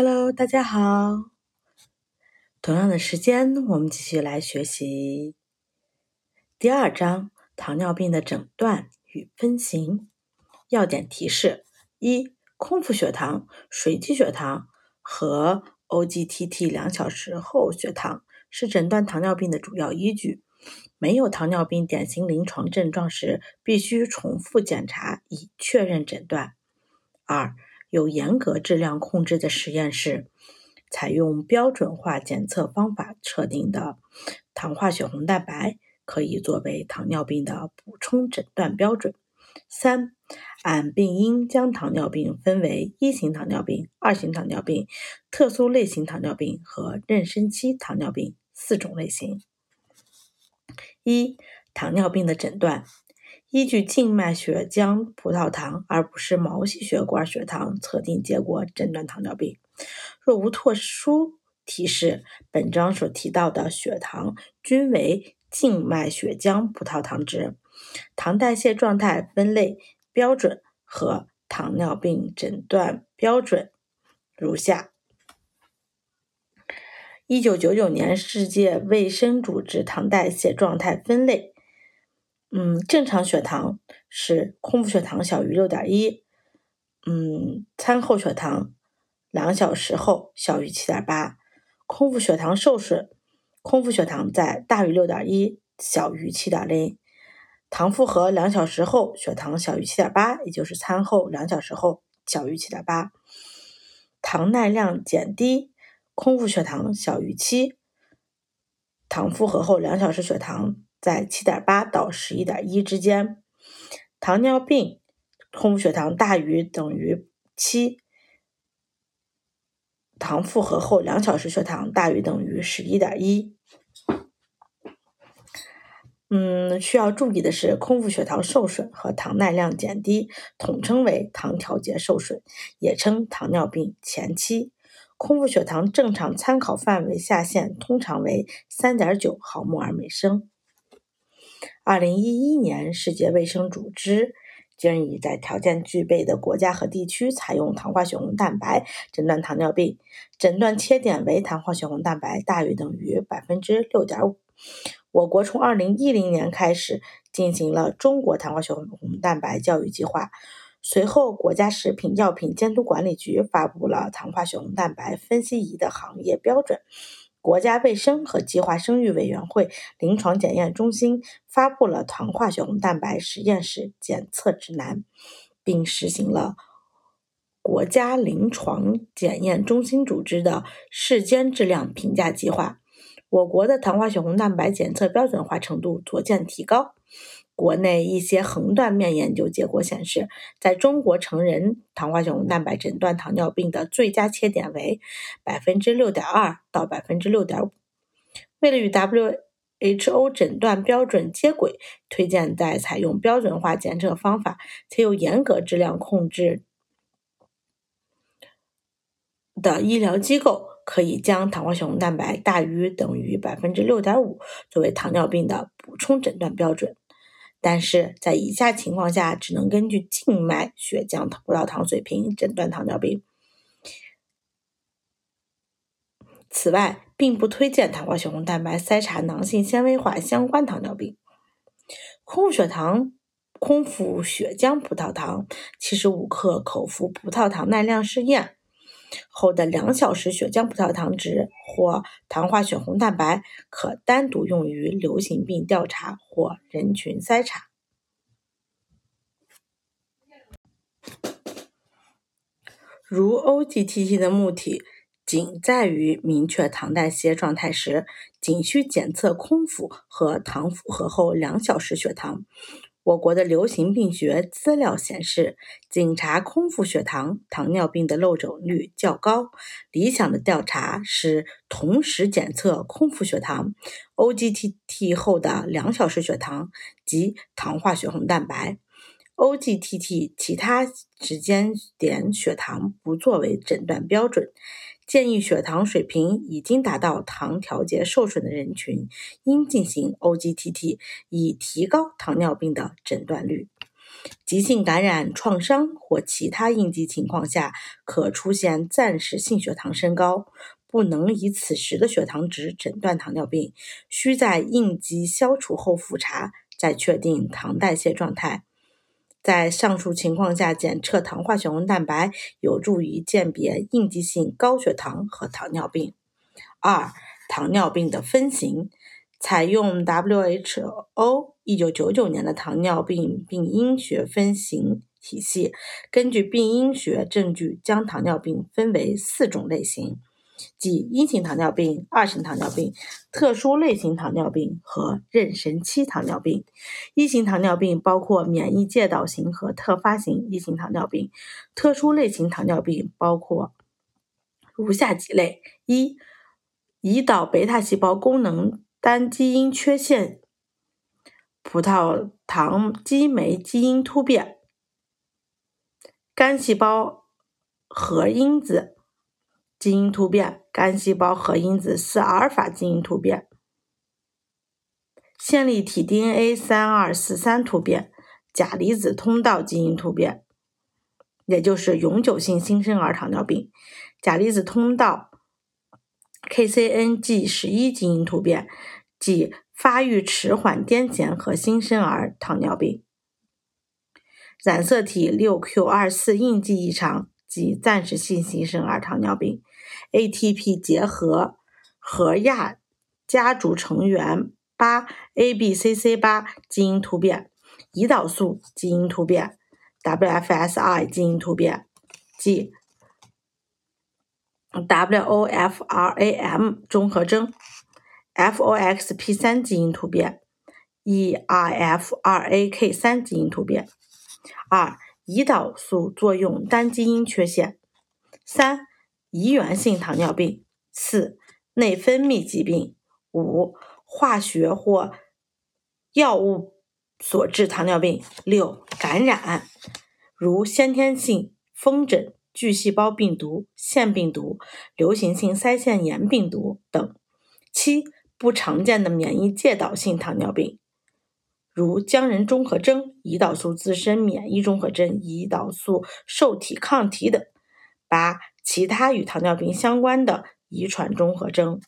Hello，大家好。同样的时间，我们继续来学习第二章糖尿病的诊断与分型。要点提示：一、空腹血糖、随机血糖和 OGTT 两小时后血糖是诊断糖尿病的主要依据。没有糖尿病典型临床症状时，必须重复检查以确认诊断。二、有严格质量控制的实验室，采用标准化检测方法测定的糖化血红蛋白，可以作为糖尿病的补充诊断标准。三、按病因将糖尿病分为一型糖尿病、二型糖尿病、特殊类型糖尿病和妊娠期糖尿病四种类型。一、糖尿病的诊断。依据静脉血浆葡萄糖而不是毛细血管血糖测定结果诊断糖尿病。若无特殊提示，本章所提到的血糖均为静脉血浆葡萄糖值。糖代谢状态分类标准和糖尿病诊断标准如下：一九九九年世界卫生组织糖代谢状态分类。嗯，正常血糖是空腹血糖小于六点一，嗯，餐后血糖两小时后小于七点八，空腹血糖受损，空腹血糖在大于六点一，小于七点零，糖负荷两小时后血糖小于七点八，也就是餐后两小时后小于七点八，糖耐量减低，空腹血糖小于七，糖负荷后两小时血糖。在七点八到十一点一之间，糖尿病空腹血糖大于等于七，糖负荷后两小时血糖大于等于十一点一。嗯，需要注意的是，空腹血糖受损和糖耐量减低统称为糖调节受损，也称糖尿病前期。空腹血糖正常参考范围下限通常为三点九毫摩尔每升。二零一一年，世界卫生组织建议在条件具备的国家和地区采用糖化血红蛋白诊断糖尿病，诊断切点为糖化血红蛋白大于等于百分之六点五。我国从二零一零年开始进行了中国糖化血红蛋白教育计划，随后国家食品药品监督管理局发布了糖化血红蛋白分析仪的行业标准。国家卫生和计划生育委员会临床检验中心发布了糖化血红蛋白实验室检测指南，并实行了国家临床检验中心组织的世间质量评价计划。我国的糖化血红蛋白检测标准化程度逐渐提高。国内一些横断面研究结果显示，在中国成人糖化血红蛋白诊断糖尿病的最佳切点为百分之六点二到百分之六点五。为了与 WHO 诊断标准接轨，推荐在采用标准化检测方法且有严格质量控制的医疗机构，可以将糖化血红蛋白大于等于百分之六点五作为糖尿病的补充诊断标准。但是在以下情况下，只能根据静脉血浆葡萄糖水平诊断糖尿病。此外，并不推荐糖化血红蛋白筛查囊性纤维化相关糖尿病。空腹血糖、空腹血浆葡萄糖七十五克口服葡萄糖耐量试验。后的两小时血浆葡萄糖值或糖化血红蛋白可单独用于流行病调查或人群筛查。如 OGTT 的目的仅在于明确糖代谢状态时，仅需检测空腹和糖负荷后两小时血糖。我国的流行病学资料显示，检查空腹血糖糖尿病的漏诊率较高。理想的调查是同时检测空腹血糖、OGTT 后的两小时血糖及糖化血红蛋白。OGTT 其他时间点血糖不作为诊断标准。建议血糖水平已经达到糖调节受损的人群应进行 OGTT，以提高糖尿病的诊断率。急性感染、创伤或其他应激情况下，可出现暂时性血糖升高，不能以此时的血糖值诊断糖尿病，需在应激消除后复查，再确定糖代谢状态。在上述情况下，检测糖化血红蛋白有助于鉴别应激性高血糖和糖尿病。二、糖尿病的分型。采用 WHO 一九九九年的糖尿病病因学分型体系，根据病因学证据，将糖尿病分为四种类型，即一型糖尿病、二型糖尿病、特殊类型糖尿病和妊娠期糖尿病。一型糖尿病包括免疫介导型和特发型一型糖尿病，特殊类型糖尿病包括如下几类：一、胰岛贝塔细胞功能。单基因缺陷、葡萄糖激酶基因突变、干细胞核因子基因突变、干细胞核因子四阿尔法基因突变、线粒体 DNA 三二四三突变、钾离子通道基因突变，也就是永久性新生儿糖尿病、钾离子通道。KCNG 十一基因突变，即发育迟缓癫痫和新生儿糖尿病；染色体六 q 二四印记异常，即暂时性新生儿糖尿病；ATP 结合核亚家族成员八 ABCC 八基因突变；胰岛素基因突变；WFSI 基因突变，即。WOFRAM 综合征，FOXP3 基因突变，ERF2AK3 基因突变。二、胰岛素作用单基因缺陷。三、遗源性糖尿病。四、内分泌疾病。五、化学或药物所致糖尿病。六、感染，如先天性风疹。巨细胞病毒、腺病毒、流行性腮腺炎病毒等。七、不常见的免疫介导性糖尿病，如浆人综合征、胰岛素自身免疫综合征、胰岛素受体抗体等。八、其他与糖尿病相关的遗传综合征。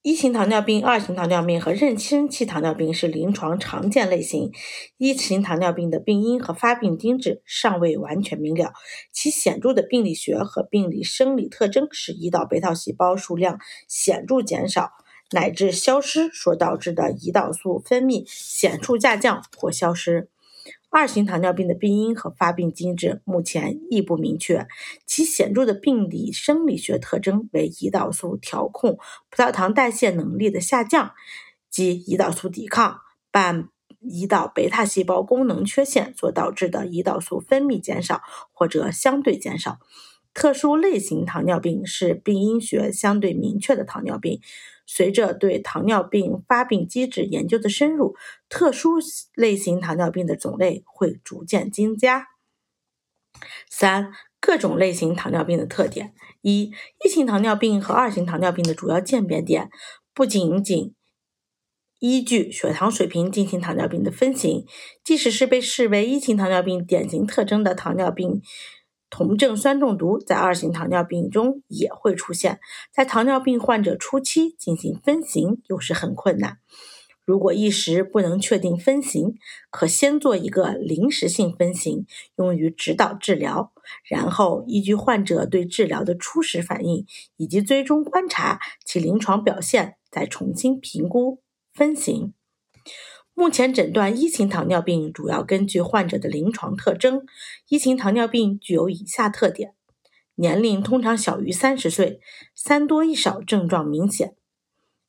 一型糖尿病、二型糖尿病和妊娠期糖尿病是临床常见类型。一型糖尿病的病因和发病机制尚未完全明了，其显著的病理学和病理生理特征是胰岛贝塔细胞数量显著减少乃至消失所导致的胰岛素分泌显著下降或消失。二型糖尿病的病因和发病机制目前亦不明确，其显著的病理生理学特征为胰岛素调控葡萄糖代谢能力的下降及胰岛素抵抗伴胰岛贝塔细胞功能缺陷所导致的胰岛素分泌减少或者相对减少。特殊类型糖尿病是病因学相对明确的糖尿病。随着对糖尿病发病机制研究的深入，特殊类型糖尿病的种类会逐渐增加。三、各种类型糖尿病的特点：一、一型糖尿病和二型糖尿病的主要鉴别点，不仅仅依据血糖水平进行糖尿病的分型，即使是被视为一型糖尿病典型特征的糖尿病。酮症酸中毒在二型糖尿病中也会出现，在糖尿病患者初期进行分型有时很困难。如果一时不能确定分型，可先做一个临时性分型，用于指导治疗，然后依据患者对治疗的初始反应以及追踪观察其临床表现，再重新评估分型。目前诊断一型糖尿病主要根据患者的临床特征。一型糖尿病具有以下特点：年龄通常小于三十岁，三多一少症状明显，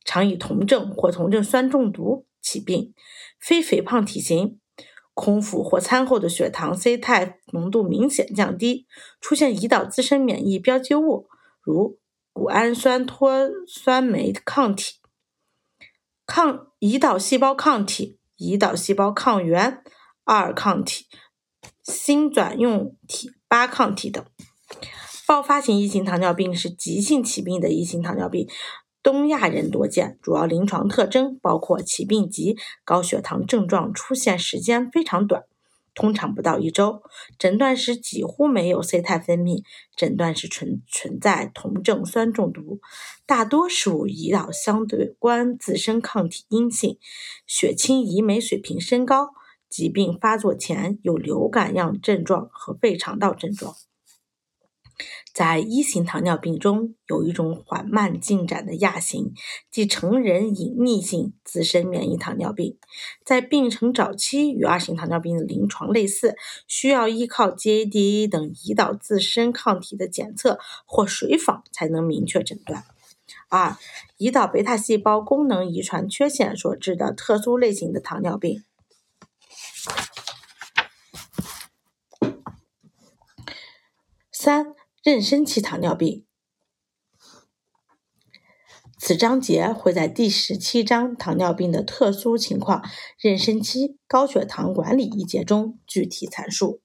常以酮症或酮症酸中毒起病，非肥胖体型，空腹或餐后的血糖 C 肽浓度明显降低，出现胰岛自身免疫标记物，如谷氨酸脱酸酶抗体。抗胰岛细胞抗体、胰岛细胞抗原二抗体、新转用体八抗体等。爆发型一型糖尿病是急性起病的一型糖尿病，东亚人多见，主要临床特征包括起病急，高血糖症状出现时间非常短，通常不到一周，诊断时几乎没有 C 肽分泌，诊断时存存在酮症酸中毒，大多数胰岛相对关自身抗体阴性，血清胰酶水平升高，疾病发作前有流感样症状和胃肠道症状。在一型糖尿病中，有一种缓慢进展的亚型，即成人隐匿性自身免疫糖尿病，在病程早期与二型糖尿病的临床类似，需要依靠 GADA 等胰岛自身抗体的检测或水访才能明确诊断。二、胰岛贝塔细胞功能遗传缺陷所致的特殊类型的糖尿病。三。妊娠期糖尿病，此章节会在第十七章糖尿病的特殊情况——妊娠期高血糖管理一节中具体阐述。